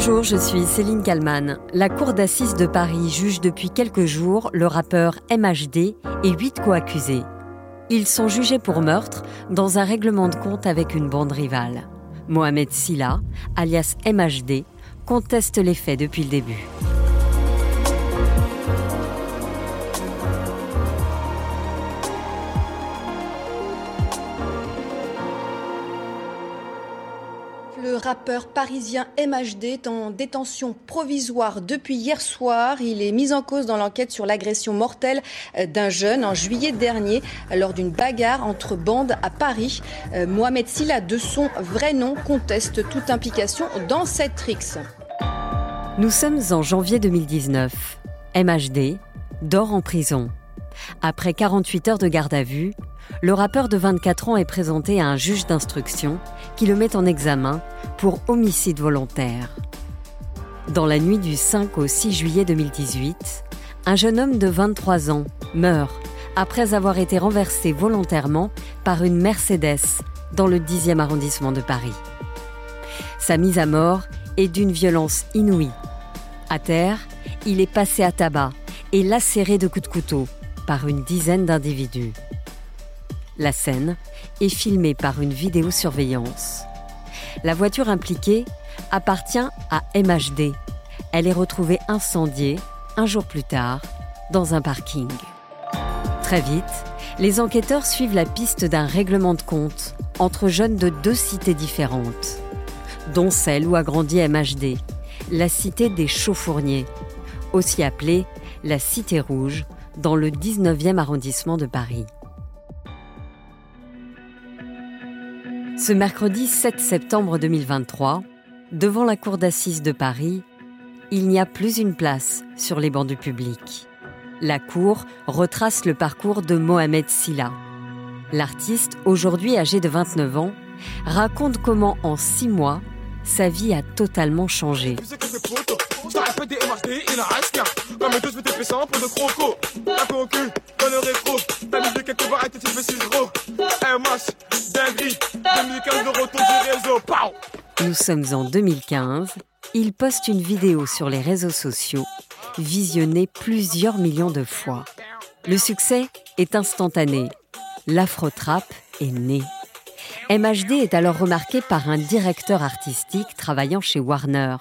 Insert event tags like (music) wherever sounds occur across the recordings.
Bonjour, je suis Céline Kalman. La Cour d'assises de Paris juge depuis quelques jours le rappeur MHD et huit co-accusés. Ils sont jugés pour meurtre dans un règlement de compte avec une bande rivale. Mohamed Silla, alias MHD, conteste les faits depuis le début. Rappeur parisien MHD est en détention provisoire depuis hier soir. Il est mis en cause dans l'enquête sur l'agression mortelle euh, d'un jeune en juillet dernier lors d'une bagarre entre bandes à Paris. Euh, Mohamed Silla, de son vrai nom, conteste toute implication dans cette rixe. Nous sommes en janvier 2019. MHD dort en prison. Après 48 heures de garde à vue, le rappeur de 24 ans est présenté à un juge d'instruction qui le met en examen pour homicide volontaire. Dans la nuit du 5 au 6 juillet 2018, un jeune homme de 23 ans meurt après avoir été renversé volontairement par une Mercedes dans le 10e arrondissement de Paris. Sa mise à mort est d'une violence inouïe. À terre, il est passé à tabac et lacéré de coups de couteau par une dizaine d'individus. La scène est filmée par une vidéosurveillance. La voiture impliquée appartient à MHD. Elle est retrouvée incendiée un jour plus tard dans un parking. Très vite, les enquêteurs suivent la piste d'un règlement de compte entre jeunes de deux cités différentes, dont celle où a grandi MHD, la cité des Chauffourniers, aussi appelée la Cité Rouge, dans le 19e arrondissement de Paris. Ce mercredi 7 septembre 2023, devant la cour d'assises de Paris, il n'y a plus une place sur les bancs du public. La cour retrace le parcours de Mohamed Silla. L'artiste, aujourd'hui âgé de 29 ans, raconte comment en six mois, sa vie a totalement changé. Nous sommes en 2015. Il poste une vidéo sur les réseaux sociaux, visionnée plusieurs millions de fois. Le succès est instantané. L'afro-trap est né. MHD est alors remarqué par un directeur artistique travaillant chez Warner.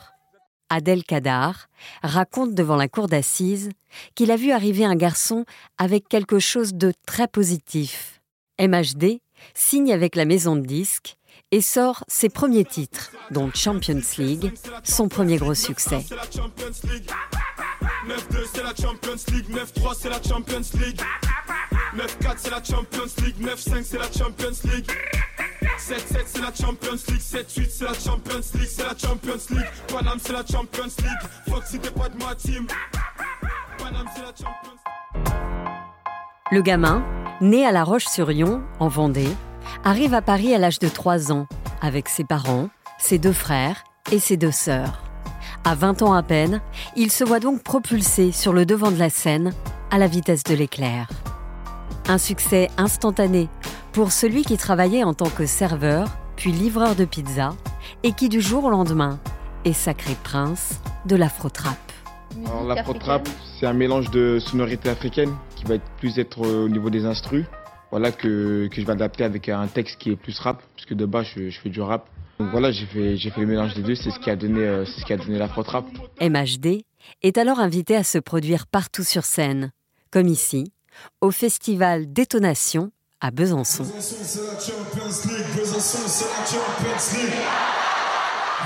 Adel Kadar raconte devant la cour d'assises qu'il a vu arriver un garçon avec quelque chose de très positif. MHD signe avec la maison de disques et sort ses premiers titres, dont Champions League, son premier gros succès. 9-2 c'est la Champions League, 9-3 c'est la Champions League, 9-4 c'est la Champions League, 9-5 c'est la Champions League. 7-7 c'est la Champions League, 7-8 c'est la Champions League, c'est la Champions League, Panam c'est la Champions League, Fox si t'es pas de ma team, Panam c'est la Champions. Le gamin, né à La Roche-sur-Yon, en Vendée, arrive à Paris à l'âge de 3 ans, avec ses parents, ses deux frères et ses deux sœurs. À 20 ans à peine, il se voit donc propulsé sur le devant de la scène à la vitesse de l'éclair. Un succès instantané pour celui qui travaillait en tant que serveur, puis livreur de pizza, et qui du jour au lendemain est sacré prince de l'afro-trap. l'afro-trap, c'est un mélange de sonorités africaines qui va être plus être au niveau des instrus. Voilà que, que je vais adapter avec un texte qui est plus rap, puisque de base je, fais du rap. Donc voilà, j'ai fait, j'ai fait le mélange des deux, c'est ce qui a donné, euh, c'est ce qui a donné l'afro-trap. MHD est alors invité à se produire partout sur scène, comme ici, au festival Détonation à Besançon.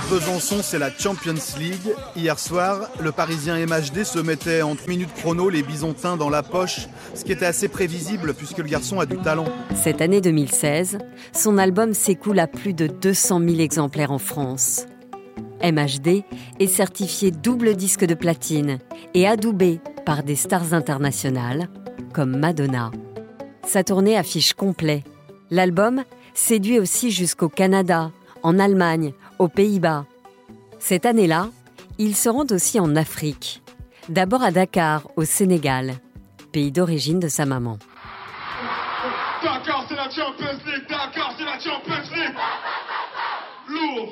Besançon, c'est la Champions League. Hier soir, le Parisien MHD se mettait en 3 minutes chrono les bisontins dans la poche, ce qui était assez prévisible puisque le garçon a du talent. Cette année 2016, son album s'écoule à plus de 200 000 exemplaires en France. MHD est certifié double disque de platine et adoubé par des stars internationales comme Madonna. Sa tournée affiche complet. L'album séduit aussi jusqu'au Canada, en Allemagne, aux Pays-Bas. Cette année-là, il se rend aussi en Afrique. D'abord à Dakar, au Sénégal, pays d'origine de sa maman. Dakar, c'est la Champions League, Dakar, c'est la Champions League. Lourd.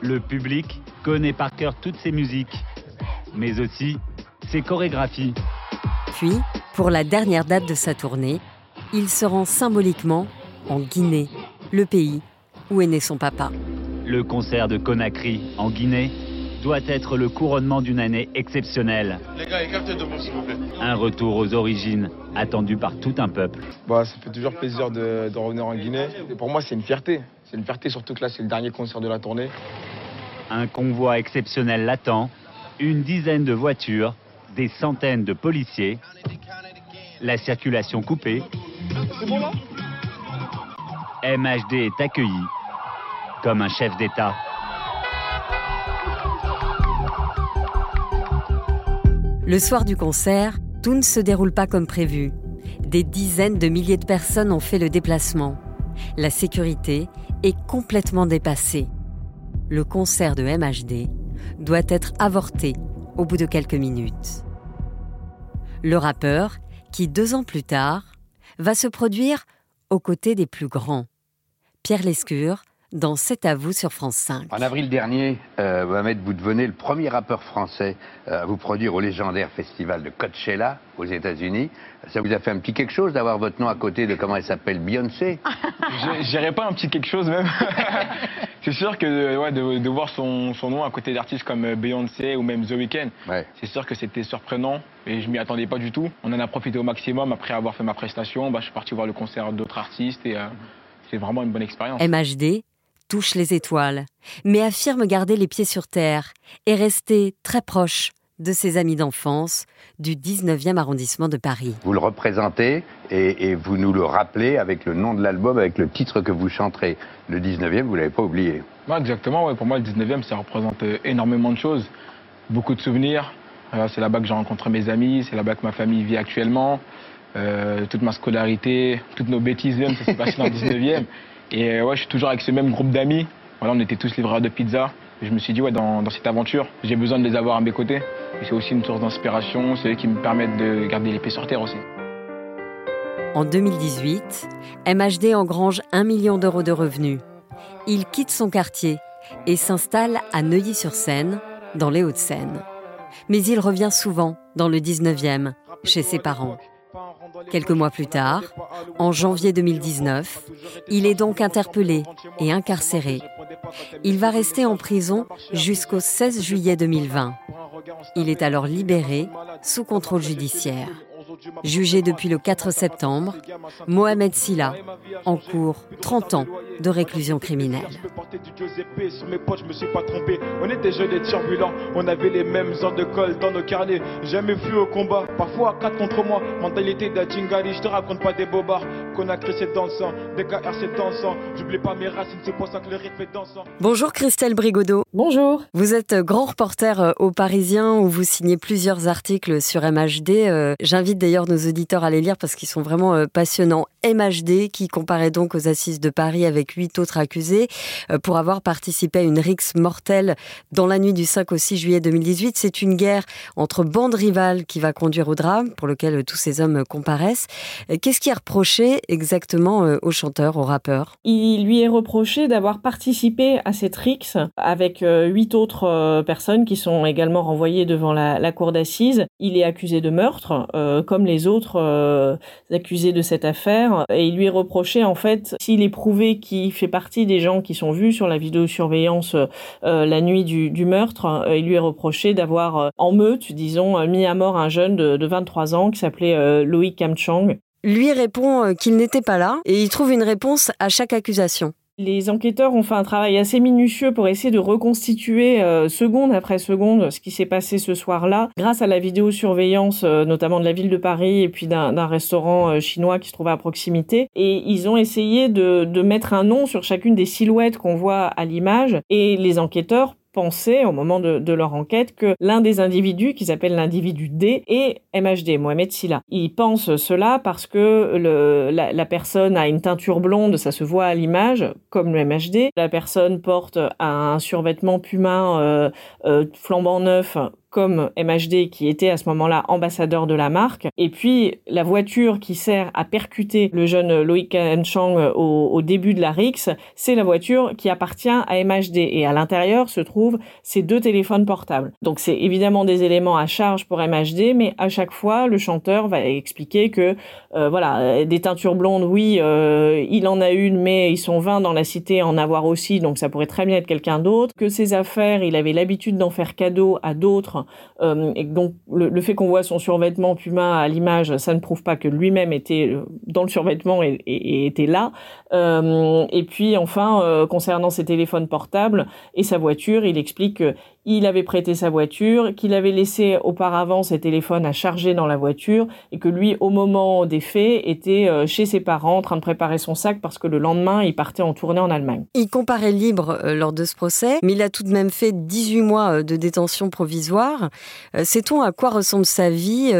Le public connaît par cœur toutes ses musiques, mais aussi ses chorégraphies. Puis, pour la dernière date de sa tournée, il se rend symboliquement en Guinée, le pays où est né son papa. Le concert de Conakry en Guinée doit être le couronnement d'une année exceptionnelle. Les gars, écartez de s'il vous plaît. Un retour aux origines, attendu par tout un peuple. Bah, ça fait toujours plaisir de, de revenir en Guinée. Et pour moi, c'est une fierté. C'est une fierté, surtout que là, c'est le dernier concert de la tournée. Un convoi exceptionnel l'attend, une dizaine de voitures, des centaines de policiers, la circulation coupée. MHD est accueilli comme un chef d'État. Le soir du concert, tout ne se déroule pas comme prévu. Des dizaines de milliers de personnes ont fait le déplacement. La sécurité est complètement dépassée. Le concert de MHD doit être avorté au bout de quelques minutes. Le rappeur, qui deux ans plus tard, va se produire aux côtés des plus grands. Pierre Lescure, dans C'est à vous sur France 5. En avril dernier, euh, Mohamed, vous devenez le premier rappeur français euh, à vous produire au légendaire festival de Coachella aux États-Unis. Ça vous a fait un petit quelque chose d'avoir votre nom à côté de comment elle s'appelle Beyoncé? (laughs) J'irais pas un petit quelque chose même. (laughs) c'est sûr que ouais, de, de, voir son, son, nom à côté d'artistes comme Beyoncé ou même The Weeknd, ouais. c'est sûr que c'était surprenant et je m'y attendais pas du tout. On en a profité au maximum après avoir fait ma prestation. Bah, je suis parti voir le concert d'autres artistes et euh, c'est vraiment une bonne expérience. MHD touche les étoiles, mais affirme garder les pieds sur terre et rester très proche de ses amis d'enfance du 19e arrondissement de Paris. Vous le représentez et, et vous nous le rappelez avec le nom de l'album, avec le titre que vous chanterez. Le 19e, vous ne l'avez pas oublié. Ouais, exactement, ouais. pour moi le 19e, ça représente énormément de choses. Beaucoup de souvenirs. Euh, c'est là-bas que j'ai rencontré mes amis, c'est là-bas que ma famille vit actuellement. Euh, toute ma scolarité, toutes nos bêtises même, ça s'est passé dans le 19e. (laughs) Et ouais, je suis toujours avec ce même groupe d'amis. Voilà, on était tous livreurs de pizza. Et je me suis dit, ouais, dans, dans cette aventure, j'ai besoin de les avoir à mes côtés. C'est aussi une source d'inspiration, c'est eux qui me permettent de garder pieds sur terre aussi. En 2018, MHD engrange 1 million d'euros de revenus. Il quitte son quartier et s'installe à Neuilly-sur-Seine, dans les Hauts-de-Seine. Mais il revient souvent dans le 19e, chez ses parents. Quelques mois plus tard, en janvier 2019, il est donc interpellé et incarcéré. Il va rester en prison jusqu'au 16 juillet 2020. Il est alors libéré sous contrôle judiciaire. Jugé depuis le 4 septembre, Mohamed Silla encourt 30 ans de réclusion criminelle. Je me suis pas trompé. On était jeunes et turbulents. On avait les mêmes heures de colle dans nos carnets. Jamais fui au combat. Parfois à 4 contre moi. Mentalité d'Adjingari. Je te raconte pas des bobards. Qu'on a créé dans le sang. Des KR c'est dansant. J'oublie pas mes racines. C'est pour ça que le rythme est dansant. Bonjour Christelle Brigodeau. Bonjour. Vous êtes grand reporter au Parisien où vous signez plusieurs articles sur MHD. J'invite d'ailleurs nos auditeurs à les lire parce qu'ils sont vraiment passionnants. MHD qui comparait donc aux assises de Paris avec huit autres accusés pour avoir participé à une rixe mortelle dans la nuit du 5 au 6 juillet 2018. C'est une guerre entre bandes rivales qui va conduire au drame pour lequel tous ces hommes comparaissent. Qu'est-ce qui est reproché exactement au chanteur, au rappeur? Il lui est reproché d'avoir participé à cette rixe avec huit autres personnes qui sont également renvoyées devant la, cour d'assises. Il est accusé de meurtre, euh, les autres euh, accusés de cette affaire, et il lui est reproché en fait, s'il est prouvé qu'il fait partie des gens qui sont vus sur la vidéosurveillance euh, la nuit du, meurtre, il lui est reproché d'avoir en meute, disons, mis à mort un jeune de, de 23 ans qui s'appelait Loïc Kamchang. Lui répond qu'il n'était pas là et il trouve une réponse à chaque accusation. Les enquêteurs ont fait un travail assez minutieux pour essayer de reconstituer euh, seconde après seconde ce qui s'est passé ce soir-là, grâce à la vidéosurveillance, euh, notamment de la ville de Paris et puis d'un restaurant euh, chinois qui se trouvait à proximité. Et ils ont essayé de, de mettre un nom sur chacune des silhouettes qu'on voit à l'image. Et les enquêteurs pensaient au moment de, leur enquête que l'un des individus, qu'ils appellent l'individu D, est MHD, Mohamed Silla. Ils pensent cela parce que la, personne a une teinture blonde, ça se voit à l'image, comme le MHD. La personne porte un survêtement puma euh, euh, flambant neuf, comme MHD qui était à ce moment-là ambassadeur de la marque. Et puis la voiture qui sert à percuter le jeune Loïc Chang au, au début de la RIX, c'est la voiture qui appartient à MHD. Et à l'intérieur se trouvent ces deux téléphones portables. Donc c'est évidemment des éléments à charge pour MHD, mais à chaque fois le chanteur va expliquer que euh, voilà des teintures blondes, oui, euh, il en a une, mais ils sont 20 dans la cité en avoir aussi, donc ça pourrait très bien être quelqu'un d'autre. Que ses affaires, il avait l'habitude d'en faire cadeau à d'autres, euh, et donc le, fait qu'on voit son survêtement Puma à l'image, ça ne prouve pas que lui-même était dans le survêtement et, et était là. et puis enfin, concernant ses téléphones portables et sa voiture, il explique il avait prêté sa voiture, qu'il avait laissé auparavant ses téléphones à charger dans la voiture et que lui, au moment des faits, était euh, chez ses parents en train de préparer son sac parce que le lendemain, il partait en tournée en Allemagne. Il comparait libre euh, lors de ce procès, mais il a tout de même fait 18 mois euh, de détention provisoire. Sait-on à quoi ressemble sa vie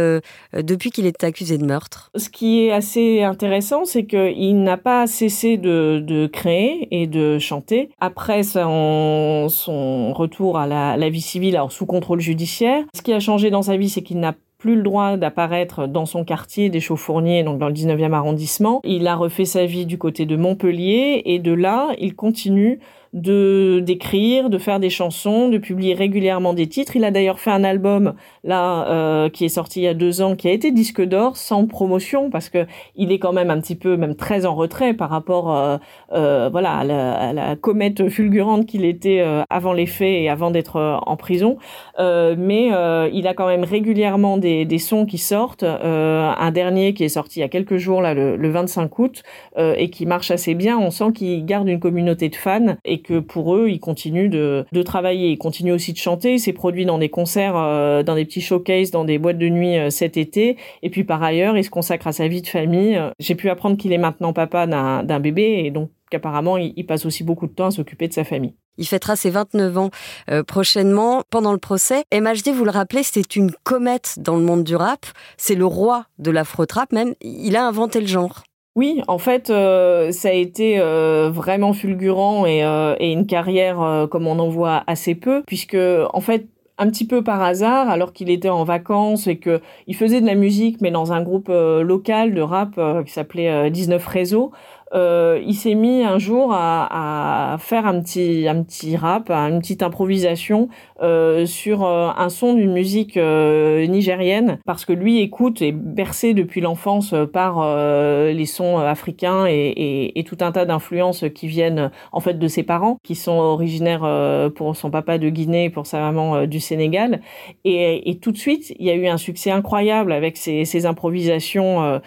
depuis qu'il est accusé de meurtre? Ce qui est assez intéressant, c'est qu'il n'a pas cessé de, créer et de chanter. Après son, son retour à la la vie civile, alors sous contrôle judiciaire. Ce qui a changé dans sa vie, c'est qu'il n'a plus le droit d'apparaître dans son quartier des Chaux-Fourniers, donc dans le 19e arrondissement. Il a refait sa vie du côté de Montpellier et de là, il continue de d'écrire, de faire des chansons, de publier régulièrement des titres. Il a d'ailleurs fait un album là euh, qui est sorti il y a deux ans, qui a été disque d'or sans promotion parce que il est quand même un petit peu, même très en retrait par rapport, euh, euh, voilà, à la, la, comète fulgurante qu'il était avant les faits et avant d'être en prison. mais il a quand même régulièrement des, des sons qui sortent. un dernier qui est sorti il y a quelques jours là, le, le 25 août, et qui marche assez bien. On sent qu'il garde une communauté de fans et que pour eux, ils continuent de, de travailler. Ils continuent aussi de chanter. Il s'est produit dans des concerts, euh, dans des petits showcases, dans des boîtes de nuit euh, cet été. Et puis par ailleurs, il se consacre à sa vie de famille. J'ai pu apprendre qu'il est maintenant papa d'un bébé et donc qu'apparemment, il, passe aussi beaucoup de temps à s'occuper de sa famille. Il fêtera ses 29 ans euh, prochainement. Pendant le procès, MHD, vous le rappelez, c'est une comète dans le monde du rap. C'est le roi de l'afro-trap même. Il a inventé le genre. Oui, en fait, euh, ça a été euh, vraiment fulgurant et, euh, et une carrière comme on en voit assez peu, puisque en fait, un petit peu par hasard, alors qu'il était en vacances et que il faisait de la musique, mais dans un groupe local de rap qui s'appelait 19 Réseaux, euh, il s'est mis un jour à, à, faire un petit, un petit rap, une petite improvisation euh, sur euh, un son d'une musique euh, nigérienne, parce que lui écoute et bercé depuis l'enfance par euh, les sons africains et, et, et tout un tas d'influences qui viennent en fait de ses parents, qui sont originaires pour son papa de Guinée et pour sa maman du Sénégal. Et, et, tout de suite, il y a eu un succès incroyable avec ces, ces improvisations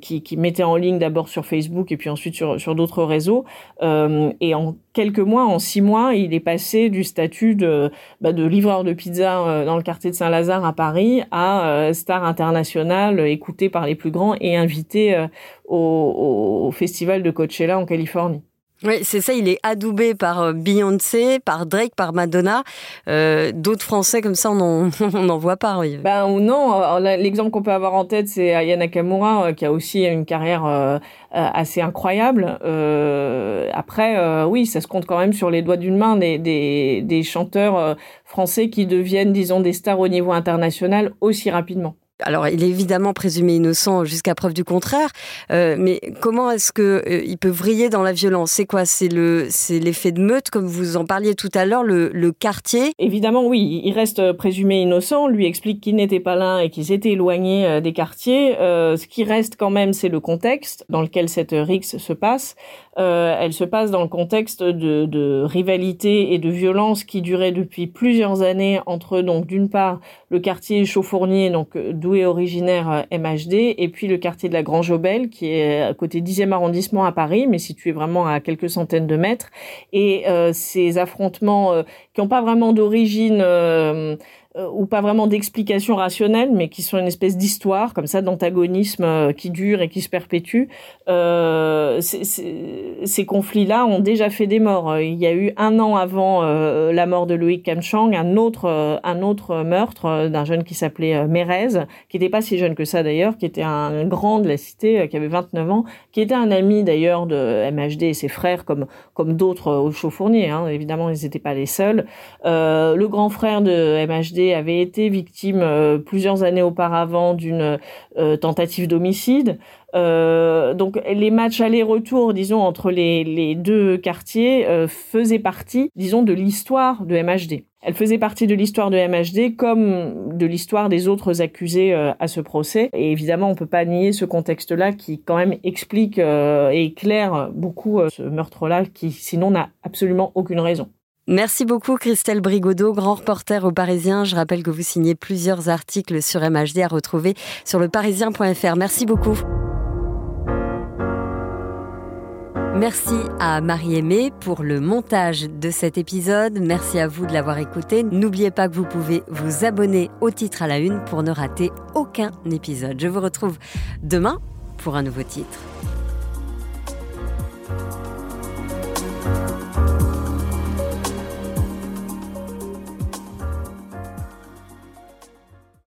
qui, qui mettaient en ligne d'abord sur Facebook et puis ensuite sur, sur d'autres réseaux. Euh, et en quelques mois, en six mois, il est passé du statut de, bah, de livreur de pizza euh, dans le quartier de Saint-Lazare à Paris à euh, star international, écouté par les plus grands et invité au, au festival de Coachella en Californie. Oui, c'est ça, il est adoubé par euh, Beyoncé, par Drake, par Madonna. Euh, D'autres Français comme ça, on n'en (laughs) voit pas. Oui. Ben non, l'exemple qu'on peut avoir en tête, c'est Aya Nakamura, euh, qui a aussi une carrière euh, assez incroyable. Euh, après, oui, ça se compte quand même sur les doigts d'une main des, des, des chanteurs français qui deviennent, disons, des stars au niveau international aussi rapidement alors il est évidemment présumé innocent jusqu'à preuve du contraire, euh, mais comment est-ce que euh, il peut vriller dans la violence? C'est quoi? C'est le c'est l'effet de meute comme vous en parliez tout à l'heure, le, le, quartier? Évidemment oui, il reste présumé innocent. Lui explique qu'il n'était pas là et qu'ils étaient éloignés euh, des quartiers. Euh, ce qui reste quand même, c'est le contexte dans lequel cette rixe se passe. Euh, elle se passe dans le contexte de, de, rivalité et de violence qui durait depuis plusieurs années entre donc d'une part le quartier Chauffournier, donc d'où originaire MHD, euh, et puis le quartier de la Grange Aubel, qui est à côté 10e arrondissement à Paris, mais situé vraiment à quelques centaines de mètres. Et euh, ces affrontements euh, qui n'ont pas vraiment d'origine euh, ou pas vraiment d'explication rationnelle, mais qui sont une espèce d'histoire, comme ça, d'antagonisme euh, qui dure et qui se perpétue. Euh, ces conflits-là ont déjà fait des morts. Il y a eu un an avant euh, la mort de Loïc Kamchang, un autre, un autre meurtre d'un jeune qui s'appelait Mérez, qui n'était pas si jeune que ça d'ailleurs, qui était un grand de la cité, qui avait 29 ans, qui était un ami d'ailleurs de MHD et ses frères, comme, comme d'autres au Chauffournier. Hein. Évidemment, ils n'étaient pas les seuls. le grand frère de MHD Avait été victime plusieurs années auparavant d'une tentative d'homicide. donc les matchs aller-retour, disons, entre les, deux quartiers faisaient partie, disons, de l'histoire de MHD. Elle faisait partie de l'histoire de MHD comme de l'histoire des autres accusés euh, à ce procès. Et évidemment, on peut pas nier ce contexte-là qui quand même explique euh, et éclaire beaucoup euh, ce meurtre-là qui sinon n'a absolument aucune raison. Merci beaucoup Christelle Brigodeau, grand reporter au Parisien. Je rappelle que vous signez plusieurs articles sur MHD à retrouver sur leparisien.fr. Merci beaucoup. Merci à Marie-Aimée pour le montage de cet épisode. Merci à vous de l'avoir écouté. N'oubliez pas que vous pouvez vous abonner au titre à la une pour ne rater aucun épisode. Je vous retrouve demain pour un nouveau titre.